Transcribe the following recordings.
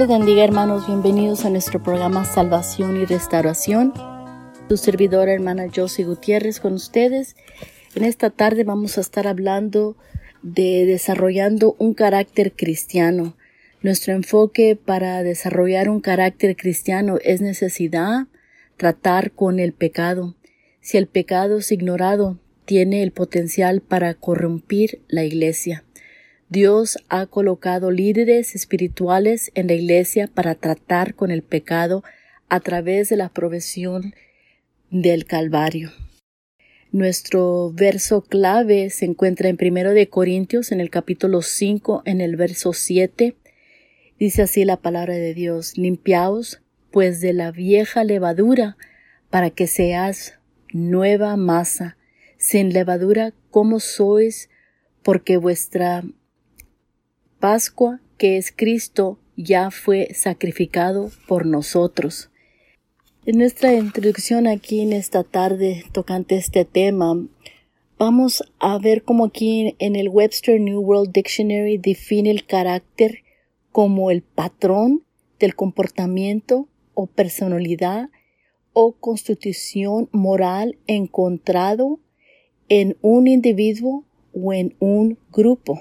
Les hermanos, bienvenidos a nuestro programa Salvación y Restauración. Tu servidora hermana Josie Gutiérrez con ustedes. En esta tarde vamos a estar hablando de desarrollando un carácter cristiano. Nuestro enfoque para desarrollar un carácter cristiano es necesidad tratar con el pecado. Si el pecado es ignorado, tiene el potencial para corrompir la iglesia. Dios ha colocado líderes espirituales en la iglesia para tratar con el pecado a través de la provisión del Calvario. Nuestro verso clave se encuentra en primero de Corintios en el capítulo 5 en el verso 7. Dice así la palabra de Dios, limpiaos pues de la vieja levadura para que seas nueva masa, sin levadura como sois, porque vuestra Pascua, que es Cristo, ya fue sacrificado por nosotros. En nuestra introducción aquí en esta tarde tocante este tema, vamos a ver cómo aquí en el Webster New World Dictionary define el carácter como el patrón del comportamiento o personalidad o constitución moral encontrado en un individuo o en un grupo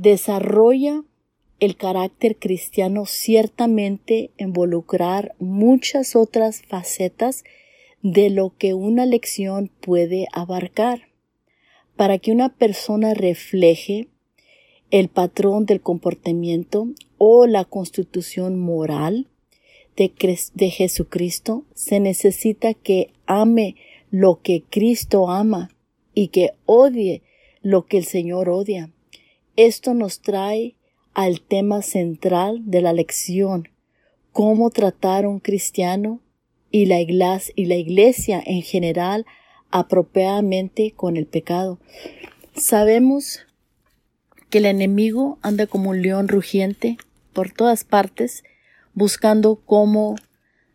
desarrolla el carácter cristiano ciertamente involucrar muchas otras facetas de lo que una lección puede abarcar. Para que una persona refleje el patrón del comportamiento o la constitución moral de, de, Jesucristo, se necesita que ame lo que Cristo ama y que odie lo que el Señor odia. Esto nos trae al tema central de la lección, cómo tratar a un cristiano y la, iglesia, y la iglesia en general apropiadamente con el pecado. Sabemos que el enemigo anda como un león rugiente por todas partes, buscando cómo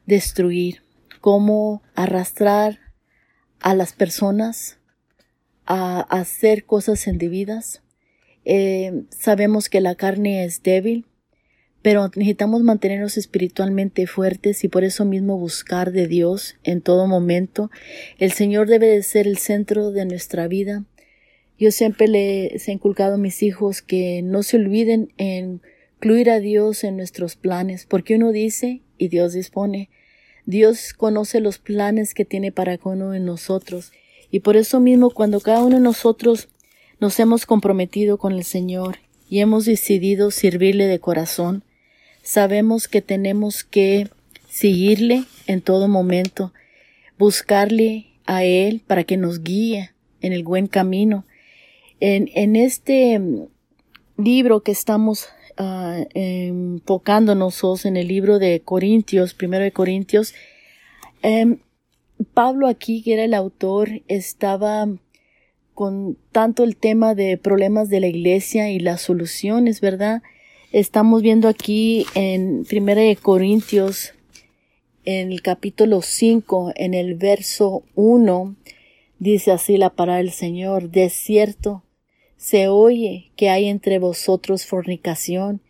destruir, cómo arrastrar a las personas a hacer cosas indebidas, eh, sabemos que la carne es débil, pero necesitamos mantenernos espiritualmente fuertes y por eso mismo buscar de Dios en todo momento. El Señor debe de ser el centro de nuestra vida. Yo siempre les he inculcado a mis hijos que no se olviden en incluir a Dios en nuestros planes, porque uno dice y Dios dispone. Dios conoce los planes que tiene para cada uno de nosotros. Y por eso mismo, cuando cada uno de nosotros nos hemos comprometido con el Señor y hemos decidido servirle de corazón. Sabemos que tenemos que seguirle en todo momento, buscarle a Él para que nos guíe en el buen camino. En, en este mm, libro que estamos uh, enfocándonos en el libro de Corintios, primero de Corintios, em, Pablo aquí, que era el autor, estaba con tanto el tema de problemas de la iglesia y las soluciones, ¿verdad? Estamos viendo aquí en Primera de Corintios, en el capítulo 5, en el verso 1, dice así la palabra del Señor, de cierto, se oye que hay entre vosotros fornicación,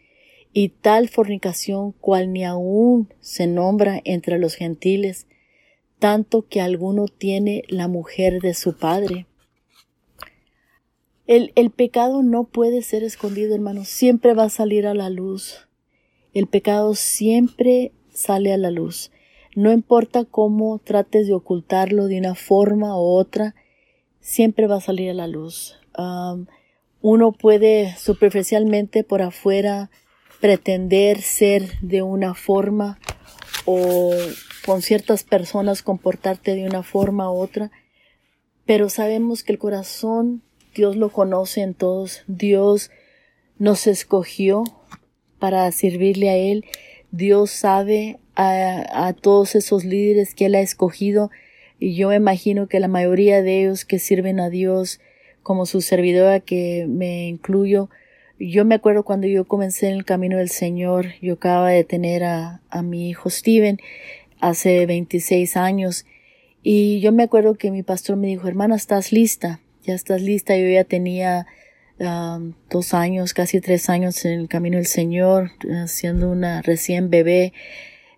y tal fornicación cual ni aún se nombra entre los gentiles, tanto que alguno tiene la mujer de su padre. El, el pecado no puede ser escondido, hermanos. Siempre va a salir a la luz. El pecado siempre sale a la luz. No importa cómo trates de ocultarlo de una forma u otra, siempre va a salir a la luz. uno puede superficialmente por afuera pretender ser de una forma o con ciertas personas comportarte de una forma u otra, pero sabemos que el corazón Dios lo conoce en todos. Dios nos escogió para servirle a Él. Dios sabe a, todos esos líderes que Él ha escogido y yo imagino que la mayoría de ellos que sirven a Dios como su servidora que me incluyo, yo me acuerdo cuando yo comencé en el camino del Señor, yo acababa de tener a, a mi hijo Steven hace 26 años y yo me acuerdo que mi pastor me dijo, hermana, ¿estás lista? Ya estás lista, yo ya tenía dos años, casi tres años en el camino del Señor, uh, siendo una recién bebé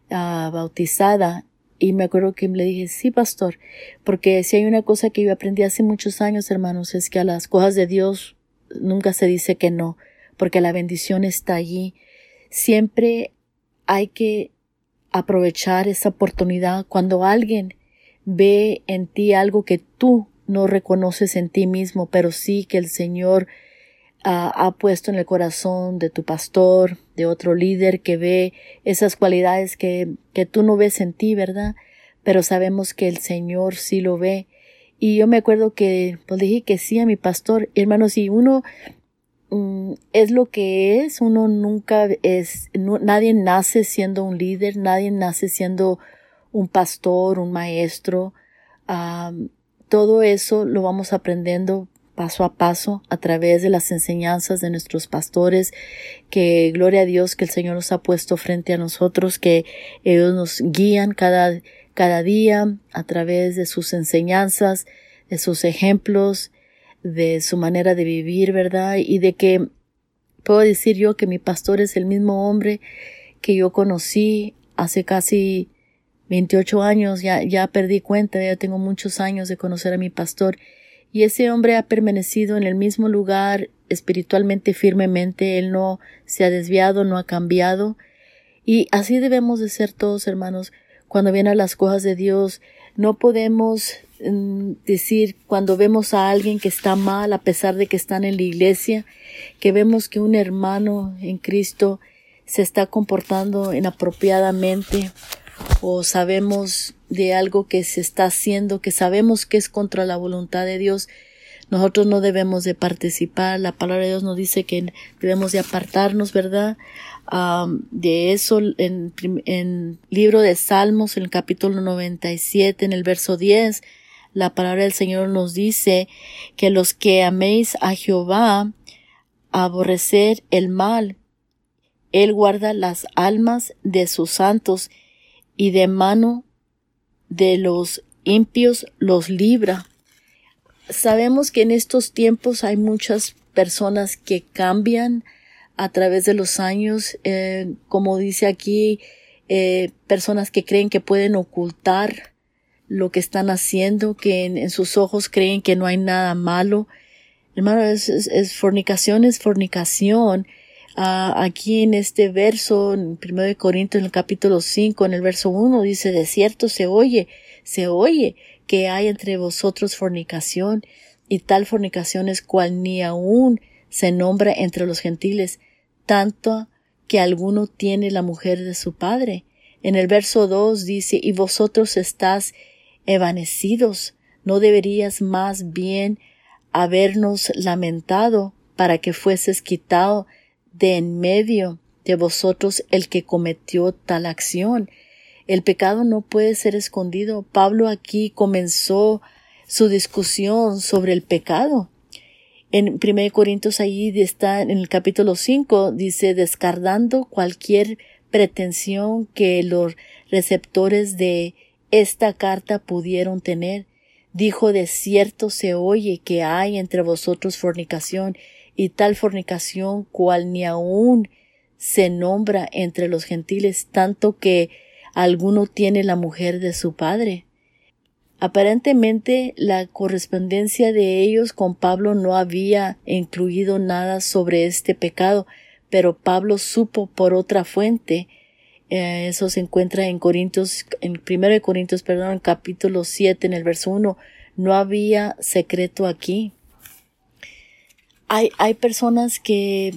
uh, bautizada. Y me acuerdo que le dije, sí, pastor, porque si hay una cosa que yo aprendí hace muchos años, hermanos, es que a las cosas de Dios nunca se dice que no, porque la bendición está allí. Siempre hay que aprovechar esa oportunidad cuando alguien ve en ti algo que tú no reconoces en ti mismo, pero sí que el Señor ah, ha puesto en el corazón de tu pastor, de otro líder que ve esas cualidades que, que tú no ves en ti, ¿verdad? Pero sabemos que el Señor sí lo ve. Y yo me acuerdo que pues dije que sí a mi pastor, hermano, si uno Mm, es lo que es, uno nunca es, nadie nace siendo un líder, nadie nace siendo un pastor, un maestro, todo eso lo vamos aprendiendo paso a paso a través de las enseñanzas de nuestros pastores, que gloria a Dios que el Señor nos ha puesto frente a nosotros, que ellos nos guían cada, cada día a través de sus enseñanzas, de sus ejemplos, de su manera de vivir, ¿verdad? Y de que puedo decir yo que mi pastor es el mismo hombre que yo conocí hace casi 28 años, ya, ya perdí cuenta, ya tengo muchos años de conocer a mi pastor, y ese hombre ha permanecido en el mismo lugar espiritualmente firmemente, él no se ha desviado, no ha cambiado, y así debemos de ser todos hermanos, cuando vienen las cosas de Dios, no podemos mm, decir cuando vemos a alguien que está mal a pesar de que están en la iglesia, que vemos que un hermano en Cristo se está comportando inapropiadamente o sabemos de algo que se está haciendo, que sabemos que es contra la voluntad de Dios, nosotros no debemos de participar. La palabra de Dios nos dice que debemos de apartarnos, ¿verdad? de eso en, en libro de Salmos, en el capítulo 97, en el verso 10, la palabra del Señor nos dice que los que améis a Jehová, aborrecer el mal, Él guarda las almas de sus santos y de mano de los impios los libra. Sabemos que en estos tiempos hay muchas personas que cambian a través de los años, eh, como dice aquí, eh, personas que creen que pueden ocultar lo que están haciendo, que en, sus ojos creen que no hay nada malo. Hermano, es, es, fornicación, es fornicación. Ah, aquí en este verso, en 1 Corintios, en el capítulo 5, en el verso 1, dice, de cierto se oye, se oye que hay entre vosotros fornicación, y tal fornicación es cual ni aún se nombra entre los gentiles, tanto que alguno tiene la mujer de su padre. En el verso 2 dice, y vosotros estás evanecidos, no deberías más bien habernos lamentado para que fueses quitado de en medio de vosotros el que cometió tal acción. El pecado no puede ser escondido. Pablo aquí comenzó su discusión sobre el pecado. En 1 Corintios ahí está en el capítulo 5 dice descardando cualquier pretensión que los receptores de esta carta pudieron tener. Dijo de cierto se oye que hay entre vosotros fornicación y tal fornicación cual ni aun se nombra entre los gentiles tanto que alguno tiene la mujer de su padre. Aparentemente la correspondencia de ellos con Pablo no había incluido nada sobre este pecado, pero Pablo supo por otra fuente. Eh, eso se encuentra en Corintios, en primero de Corintios, perdón, capítulo 7, en el verso 1. No había secreto aquí. Hay, hay personas que,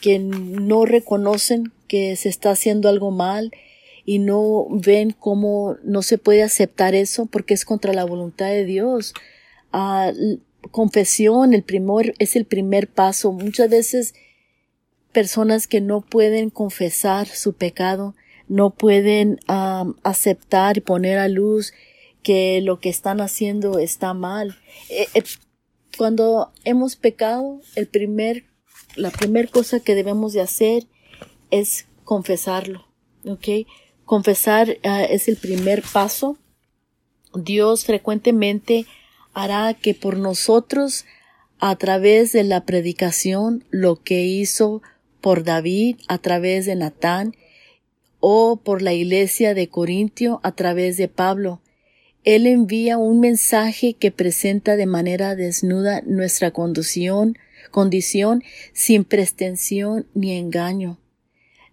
que no reconocen que se está haciendo algo mal y no ven cómo no se puede aceptar eso porque es contra la voluntad de Dios. Ah, confesión el primer, es el primer paso. Muchas veces personas que no pueden confesar su pecado, no pueden aceptar y poner a luz que lo que están haciendo está mal. Eh, eh, cuando hemos pecado, el primer, la primera cosa que debemos de hacer es confesarlo, ¿ok? Confesar ah, es el primer paso. Dios frecuentemente hará que por nosotros a través de la predicación lo que hizo por David a través de Natán o por la iglesia de Corintio a través de Pablo. Él envía un mensaje que presenta de manera desnuda nuestra condición, condición sin pretensión ni engaño.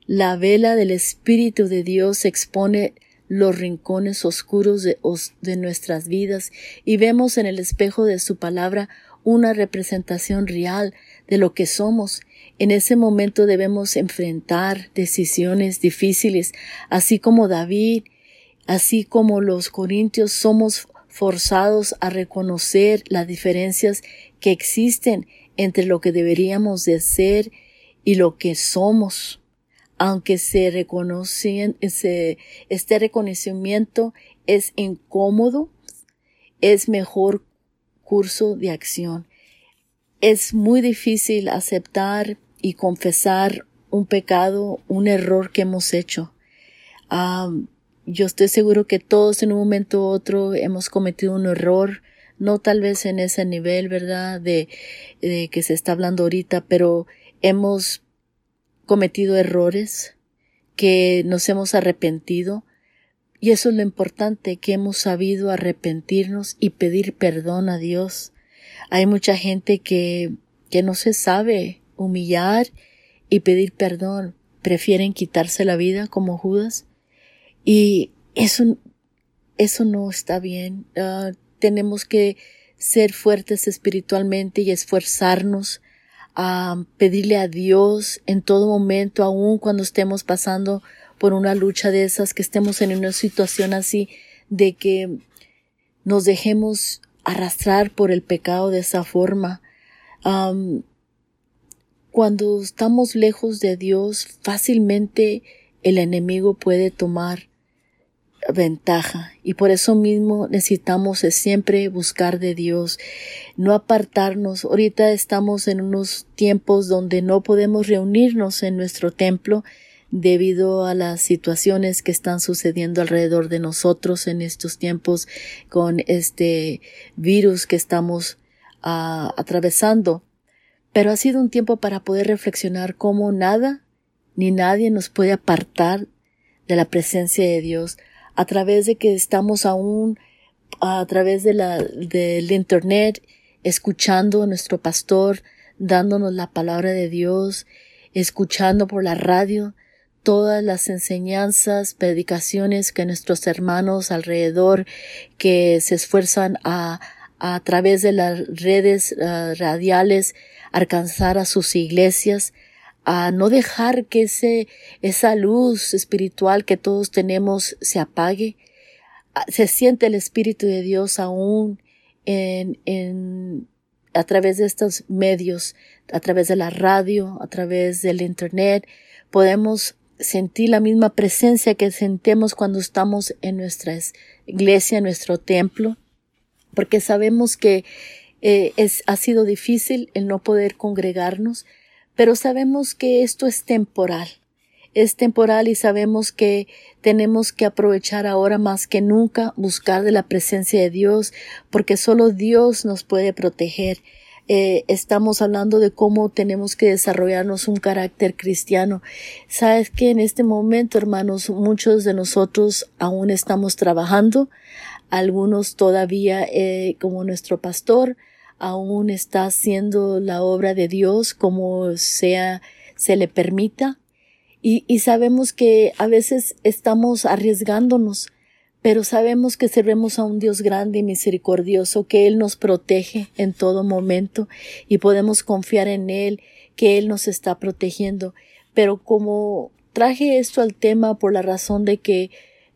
La vela del Espíritu de Dios expone los rincones oscuros de, de, nuestras vidas y vemos en el espejo de su palabra una representación real de lo que somos. En ese momento debemos enfrentar decisiones difíciles, así como David, así como los corintios somos forzados a reconocer las diferencias que existen entre lo que deberíamos de ser y lo que somos. Aunque se reconocen, este reconocimiento es incómodo, es mejor curso de acción. Es muy difícil aceptar y confesar un pecado, un error que hemos hecho. Yo estoy seguro que todos en un momento u otro hemos cometido un error, no tal vez en ese nivel, ¿verdad? De, de que se está hablando ahorita, pero hemos cometido errores que nos hemos arrepentido, y eso es lo importante, que hemos sabido arrepentirnos y pedir perdón a Dios. Hay mucha gente que, que no se sabe humillar y pedir perdón. Prefieren quitarse la vida como Judas. Y eso, eso no está bien. Ah, tenemos que ser fuertes espiritualmente y esforzarnos a pedirle a Dios en todo momento, aun cuando estemos pasando por una lucha de esas, que estemos en una situación así, de que nos dejemos arrastrar por el pecado de esa forma. cuando estamos lejos de Dios, fácilmente el enemigo puede tomar ventaja y por eso mismo necesitamos siempre buscar de Dios, no apartarnos. Ahorita estamos en unos tiempos donde no podemos reunirnos en nuestro templo debido a las situaciones que están sucediendo alrededor de nosotros en estos tiempos con este virus que estamos ah, atravesando. Pero ha sido un tiempo para poder reflexionar cómo nada ni nadie nos puede apartar de la presencia de Dios a través de que estamos aún a través de la, del internet escuchando a nuestro pastor dándonos la palabra de Dios, escuchando por la radio, todas las enseñanzas, predicaciones que nuestros hermanos alrededor que se esfuerzan a, a través de las redes uh, radiales alcanzar a sus iglesias, a no dejar que ese, esa luz espiritual que todos tenemos se apague. Se siente el Espíritu de Dios aún en, en, a través de estos medios, a través de la radio, a través del Internet. Podemos sentir la misma presencia que sentemos cuando estamos en nuestra iglesia, en nuestro templo, porque sabemos que eh, es, ha sido difícil el no poder congregarnos, pero sabemos que esto es temporal. Es temporal y sabemos que tenemos que aprovechar ahora más que nunca buscar de la presencia de Dios, porque solo Dios nos puede proteger eh, estamos hablando de cómo tenemos que desarrollarnos un carácter cristiano. Sabes que en este momento, hermanos, muchos de nosotros aún estamos trabajando, algunos todavía, eh, como nuestro pastor, aún está haciendo la obra de Dios como sea, se le permita. Y, y sabemos que a veces estamos arriesgándonos pero sabemos que servemos a un Dios grande y misericordioso, que Él nos protege en todo momento y podemos confiar en Él, que Él nos está protegiendo. Pero como traje esto al tema por la razón de que,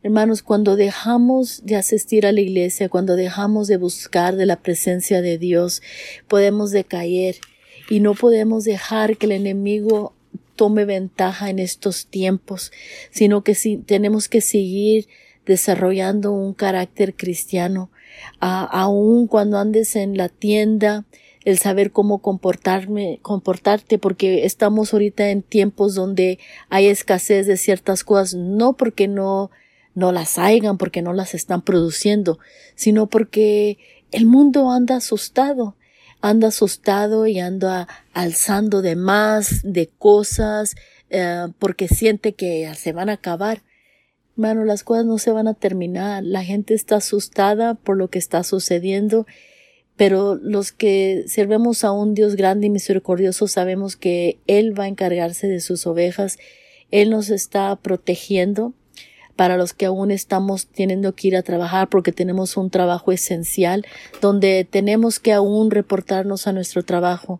hermanos, cuando dejamos de asistir a la iglesia, cuando dejamos de buscar de la presencia de Dios, podemos decaer y no podemos dejar que el enemigo tome ventaja en estos tiempos, sino que si tenemos que seguir desarrollando un carácter cristiano, aun cuando andes en la tienda, el saber cómo comportarme, comportarte, porque estamos ahorita en tiempos donde hay escasez de ciertas cosas, no porque no, no las hayan, porque no las están produciendo, sino porque el mundo anda asustado. anda asustado y anda alzando de más, de cosas, eh, porque siente que se van a acabar. Hermano, las cosas no se van a terminar. La gente está asustada por lo que está sucediendo, pero los que servemos a un Dios grande y misericordioso sabemos que Él va a encargarse de sus ovejas. Él nos está protegiendo para los que aún estamos teniendo que ir a trabajar porque tenemos un trabajo esencial donde tenemos que aún reportarnos a nuestro trabajo.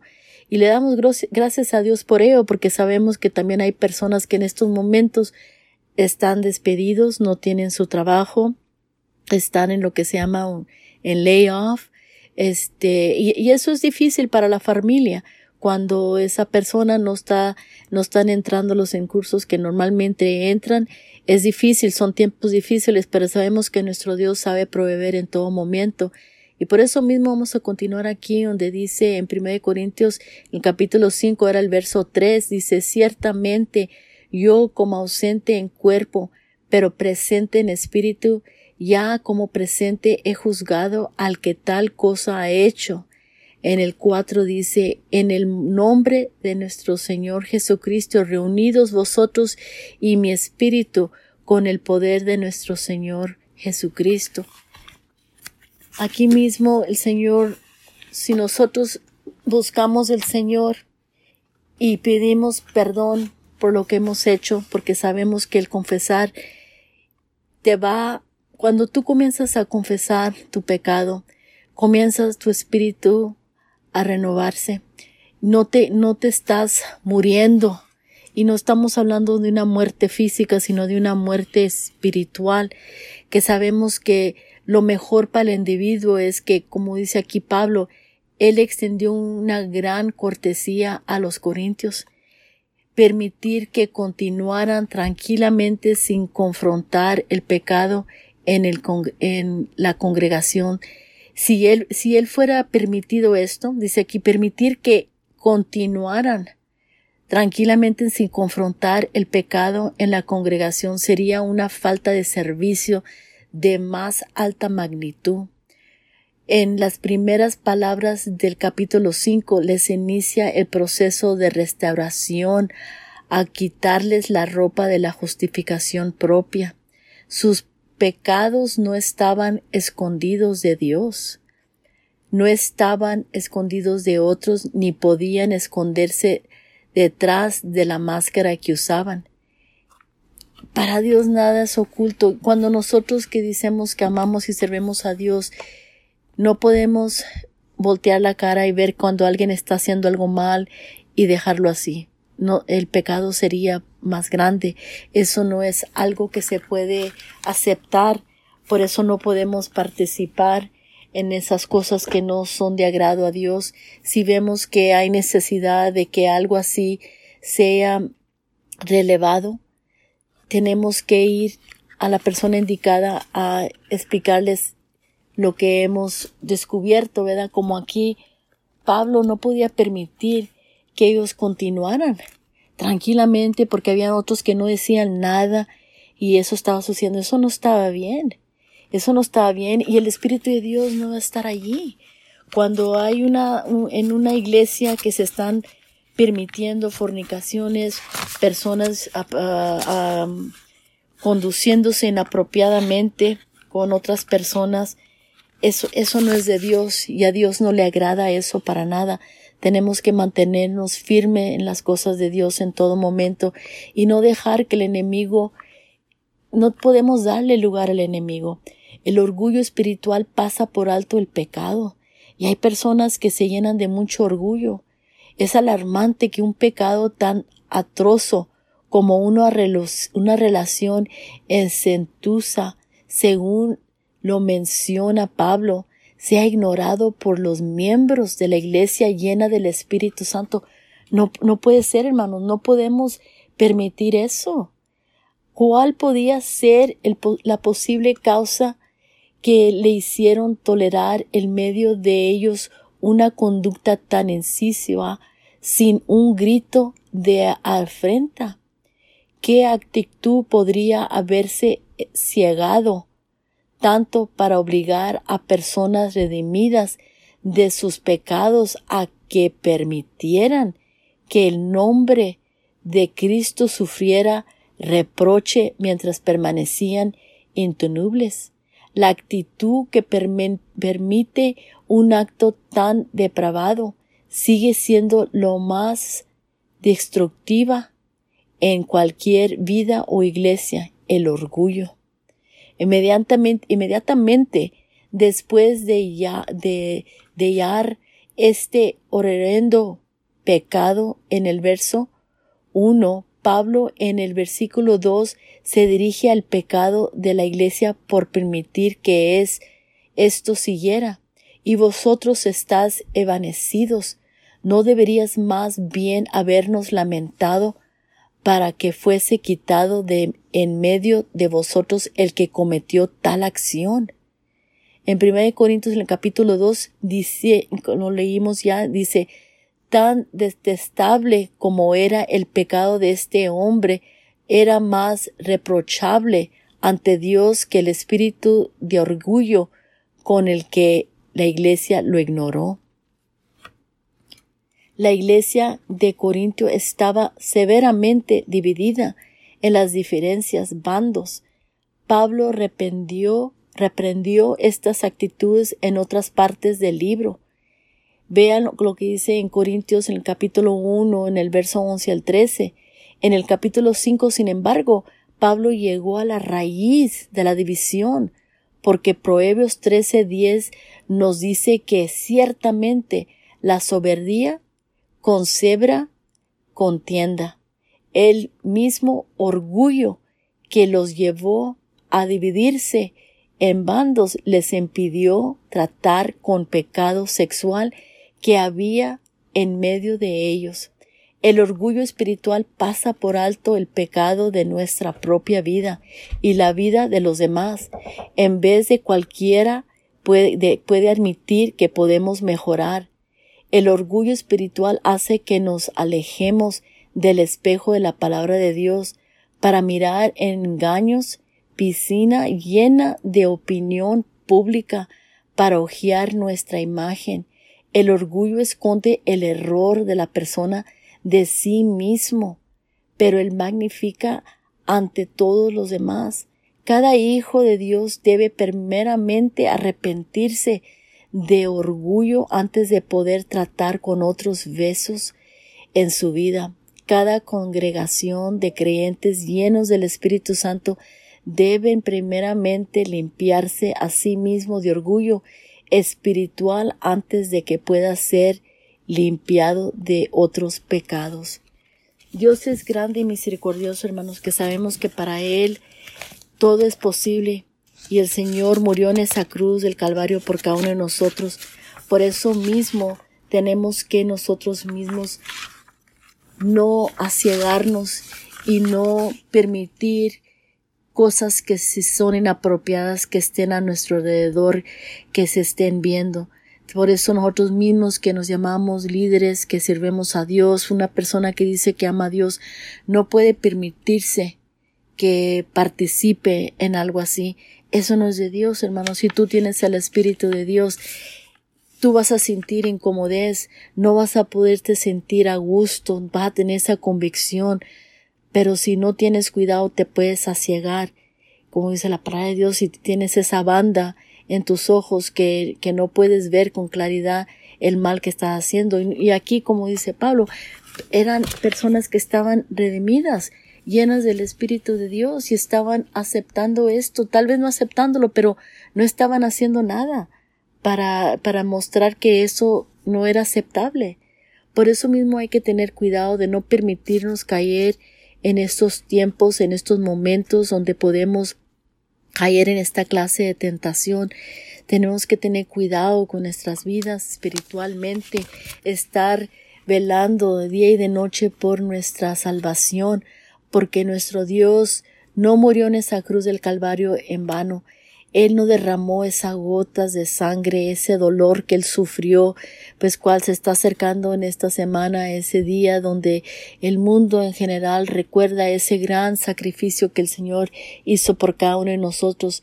Y le damos gracias a Dios por ello porque sabemos que también hay personas que en estos momentos están despedidos, no tienen su trabajo, están en lo que se llama un, en layoff, este, y, y eso es difícil para la familia cuando esa persona no está, no están entrando los cursos que normalmente entran es difícil, son tiempos difíciles, pero sabemos que nuestro Dios sabe proveer en todo momento. Y por eso mismo vamos a continuar aquí donde dice en 1 Corintios, el capítulo 5 era el verso 3, dice, ciertamente yo como ausente en cuerpo, pero presente en espíritu, ya como presente he juzgado al que tal cosa ha hecho. En el 4 dice, en el nombre de nuestro Señor Jesucristo, reunidos vosotros y mi espíritu con el poder de nuestro Señor Jesucristo. Aquí mismo el Señor, si nosotros buscamos el Señor y pedimos perdón por lo que hemos hecho, porque sabemos que el confesar te va, cuando tú comienzas a confesar tu pecado, comienzas tu espíritu a renovarse. No te, no te estás muriendo. Y no estamos hablando de una muerte física, sino de una muerte espiritual, que sabemos que lo mejor para el individuo es que, como dice aquí Pablo, él extendió una gran cortesía a los corintios, permitir que continuaran tranquilamente sin confrontar el pecado en, el, en la congregación si él, si él fuera permitido esto, dice aquí, permitir que continuaran tranquilamente sin confrontar el pecado en la congregación sería una falta de servicio de más alta magnitud. En las primeras palabras del capítulo 5 les inicia el proceso de restauración a quitarles la ropa de la justificación propia. Sus pecados no estaban escondidos de Dios, no estaban escondidos de otros ni podían esconderse detrás de la máscara que usaban. Para Dios nada es oculto. Cuando nosotros que decimos que amamos y servemos a Dios, no podemos voltear la cara y ver cuando alguien está haciendo algo mal y dejarlo así no, el pecado sería más grande. Eso no es algo que se puede aceptar. Por eso no podemos participar en esas cosas que no son de agrado a Dios. Si vemos que hay necesidad de que algo así sea relevado, tenemos que ir a la persona indicada a explicarles lo que hemos descubierto, ¿verdad? Como aquí Pablo no podía permitir que ellos continuaran tranquilamente porque habían otros que no decían nada y eso estaba sucediendo. Eso no estaba bien. Eso no estaba bien y el Espíritu de Dios no va a estar allí. Cuando hay una, en una iglesia que se están permitiendo fornicaciones, personas conduciéndose inapropiadamente con otras personas, eso, eso no es de Dios y a Dios no le agrada eso para nada. Tenemos que mantenernos firme en las cosas de Dios en todo momento y no dejar que el enemigo, no podemos darle lugar al enemigo. El orgullo espiritual pasa por alto el pecado y hay personas que se llenan de mucho orgullo. Es alarmante que un pecado tan atrozo como una, una relación encentusa, según lo menciona Pablo, sea ignorado por los miembros de la iglesia llena del Espíritu Santo. No, no puede ser, hermanos, no podemos permitir eso. ¿Cuál podía ser la posible causa que le hicieron tolerar en medio de ellos una conducta tan incisiva sin un grito de afrenta? ¿Qué actitud podría haberse ciegado tanto para obligar a personas redimidas de sus pecados a que permitieran que el nombre de Cristo sufriera reproche mientras permanecían intonubles. La actitud que permite un acto tan depravado sigue siendo lo más destructiva en cualquier vida o iglesia, el orgullo. Inmediatamente, inmediatamente después de, ya, de, de hallar este horrendo pecado en el verso 1, Pablo en el versículo 2 se dirige al pecado de la iglesia por permitir que es esto siguiera. Y vosotros estás evanecidos. ¿No deberías más bien habernos lamentado para que fuese quitado de en medio de vosotros el que cometió tal acción? En 1 Corintios en el capítulo 2 dice, lo leímos ya, dice, tan detestable como era el pecado de este hombre, era más reprochable ante Dios que el espíritu de orgullo con el que la iglesia lo ignoró. La iglesia de Corintio estaba severamente dividida en las diferencias bandos. Pablo reprendió, estas actitudes en otras partes del libro. Vean lo que dice en Corintios en el capítulo 1, en el verso 11 al 13. En el capítulo 5, sin embargo, Pablo llegó a la raíz de la división, porque Proverbios 13:10 nos dice que ciertamente la soberbia concebra contienda. El mismo orgullo que los llevó a dividirse en bandos les impidió tratar con pecado sexual que había en medio de ellos. El orgullo espiritual pasa por alto el pecado de nuestra propia vida y la vida de los demás, en vez de cualquiera puede, puede admitir que podemos mejorar. El orgullo espiritual hace que nos alejemos del espejo de la palabra de Dios para mirar engaños, piscina llena de opinión pública para hojear nuestra imagen el orgullo esconde el error de la persona de sí mismo, pero él magnifica ante todos los demás. Cada hijo de Dios debe primeramente arrepentirse de orgullo antes de poder tratar con otros besos en su vida. Cada congregación de creyentes llenos del Espíritu Santo deben primeramente limpiarse a sí mismo de orgullo espiritual antes de que pueda ser limpiado de otros pecados. Dios es grande y misericordioso, hermanos, que sabemos que para Él todo es posible y el Señor murió en esa cruz del Calvario por cada uno de nosotros. Por eso mismo tenemos que nosotros mismos no aciegarnos y no permitir cosas que si son inapropiadas que estén a nuestro alrededor, que se estén viendo. Por eso nosotros mismos que nos llamamos líderes, que sirvemos a Dios, una persona que dice que ama a Dios, no puede permitirse que participe en algo así. Eso no es de Dios, hermano. Si tú tienes el Espíritu de Dios, tú vas a sentir incomodez, no vas a poderte sentir a gusto, vas a tener esa convicción pero si no tienes cuidado te puedes asiegar. Como dice la palabra de Dios, si tienes esa banda en tus ojos que, que no puedes ver con claridad el mal que estás haciendo. Y aquí, como dice Pablo, eran personas que estaban redimidas, llenas del Espíritu de Dios y estaban aceptando esto, tal vez no aceptándolo, pero no estaban haciendo nada para, para mostrar que eso no era aceptable. Por eso mismo hay que tener cuidado de no permitirnos caer en estos tiempos, en estos momentos donde podemos caer en esta clase de tentación. Tenemos que tener cuidado con nuestras vidas espiritualmente, estar velando de día y de noche por nuestra salvación, porque nuestro Dios no murió en esa cruz del Calvario en vano. Él no derramó esas gotas de sangre, ese dolor que Él sufrió, pues cual se está acercando en esta semana, ese día donde el mundo en general recuerda ese gran sacrificio que el Señor hizo por cada uno de nosotros,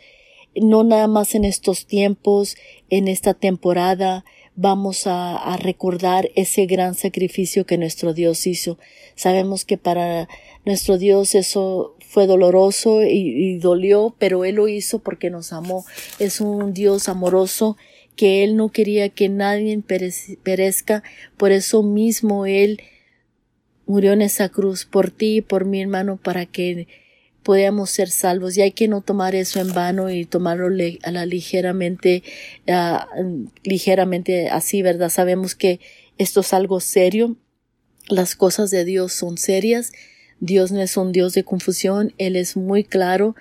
no nada más en estos tiempos, en esta temporada, vamos a, recordar ese gran sacrificio que nuestro Dios hizo. Sabemos que para nuestro Dios eso fue doloroso y, dolió, pero Él lo hizo porque nos amó. Es un Dios amoroso que Él no quería que nadie perezca. Por eso mismo Él murió en esa cruz por ti y por mi hermano para que podamos ser salvos y hay que no tomar eso en vano y tomarlo a la ligeramente ligeramente así verdad sabemos que esto es algo serio las cosas de Dios son serias Dios no es un Dios de confusión él es muy claro.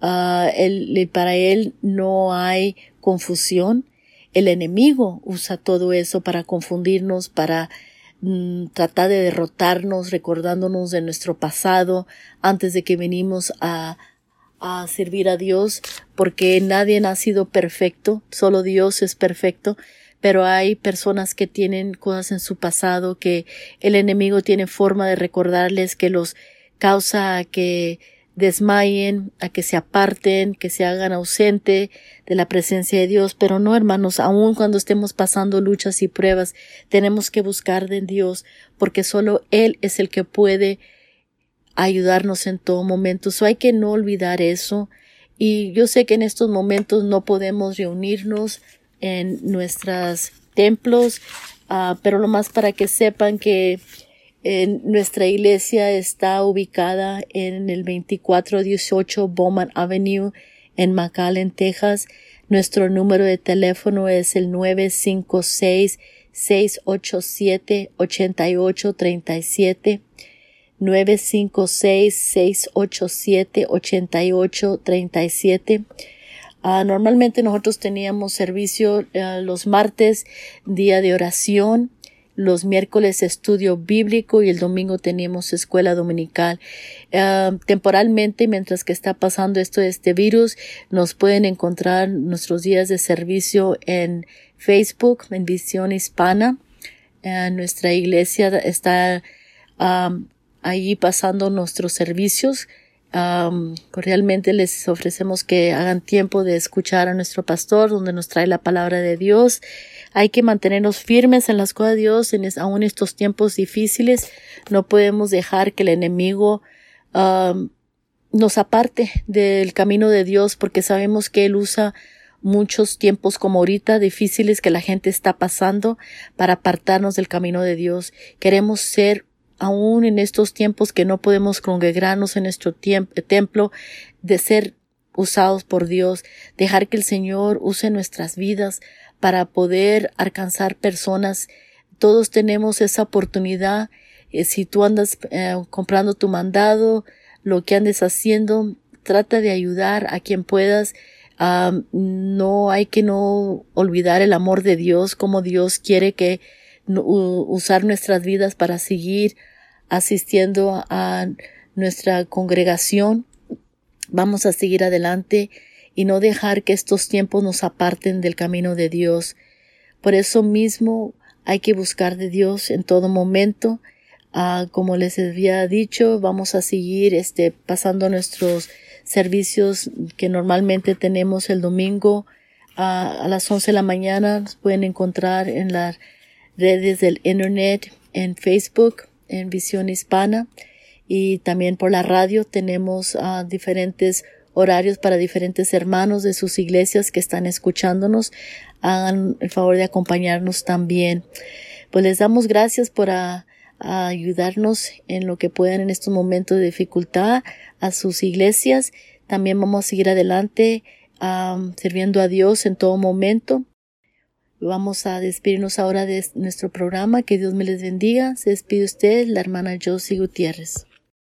Uh, él, para él no hay confusión. El enemigo usa todo eso para confundirnos para Mm, tratar de derrotarnos recordándonos de nuestro pasado antes de que venimos a, a servir a Dios porque nadie ha sido perfecto, solo Dios es perfecto, pero hay personas que tienen cosas en su pasado que el enemigo tiene forma de recordarles que los causa que desmayen, a que se aparten, que se hagan ausente de la presencia de Dios. Pero no, hermanos, aun cuando estemos pasando luchas y pruebas, tenemos que buscar de Dios, porque solo Él es el que puede ayudarnos en todo momento. So hay que no olvidar eso. Y yo sé que en estos momentos no podemos reunirnos en nuestros templos, uh, pero lo más para que sepan que nuestra iglesia está ubicada en el 2418 Bowman Avenue en McAllen, Texas. Nuestro número de teléfono es el 956 687 8837 956 687 8837 normalmente nosotros teníamos servicio uh, los martes, día de oración, los miércoles estudio bíblico y el domingo teníamos escuela dominical. Ah, temporalmente, mientras que está pasando esto de este virus, nos pueden encontrar nuestros días de servicio en Facebook, en Visión Hispana. Ah, nuestra iglesia está um, ahí pasando nuestros servicios. Realmente les ofrecemos que hagan tiempo de escuchar a nuestro pastor, donde nos trae la palabra de Dios. Hay que mantenernos firmes en las cosas de Dios, en aún estos tiempos difíciles. No podemos dejar que el enemigo nos aparte del camino de Dios porque sabemos que Él usa muchos tiempos como ahorita difíciles que la gente está pasando para apartarnos del camino de Dios. Queremos ser aún en estos tiempos que no podemos congregarnos en nuestro templo, de ser usados por Dios, dejar que el Señor use nuestras vidas para poder alcanzar personas. Todos tenemos esa oportunidad. Eh, si tú andas eh, comprando tu mandado, lo que andes haciendo, trata de ayudar a quien puedas. no hay que no olvidar el amor de Dios, como Dios quiere que usar nuestras vidas para seguir asistiendo a nuestra congregación. Vamos a seguir adelante y no dejar que estos tiempos nos aparten del camino de Dios. Por eso mismo hay que buscar de Dios en todo momento. Ah, como les había dicho, vamos a seguir este, pasando nuestros servicios que normalmente tenemos el domingo a las 11 de la mañana. Nos pueden encontrar en las redes del Internet, en Facebook, en Visión Hispana y también por la radio tenemos uh, diferentes horarios para diferentes hermanos de sus iglesias que están escuchándonos. Hagan el favor de acompañarnos también. Pues les damos gracias por ayudarnos en lo que puedan en estos momentos de dificultad a sus iglesias. También vamos a seguir adelante sirviendo a Dios en todo momento. Vamos a despedirnos ahora de nuestro programa. Que Dios me les bendiga. Se despide usted, la hermana Josie Gutiérrez.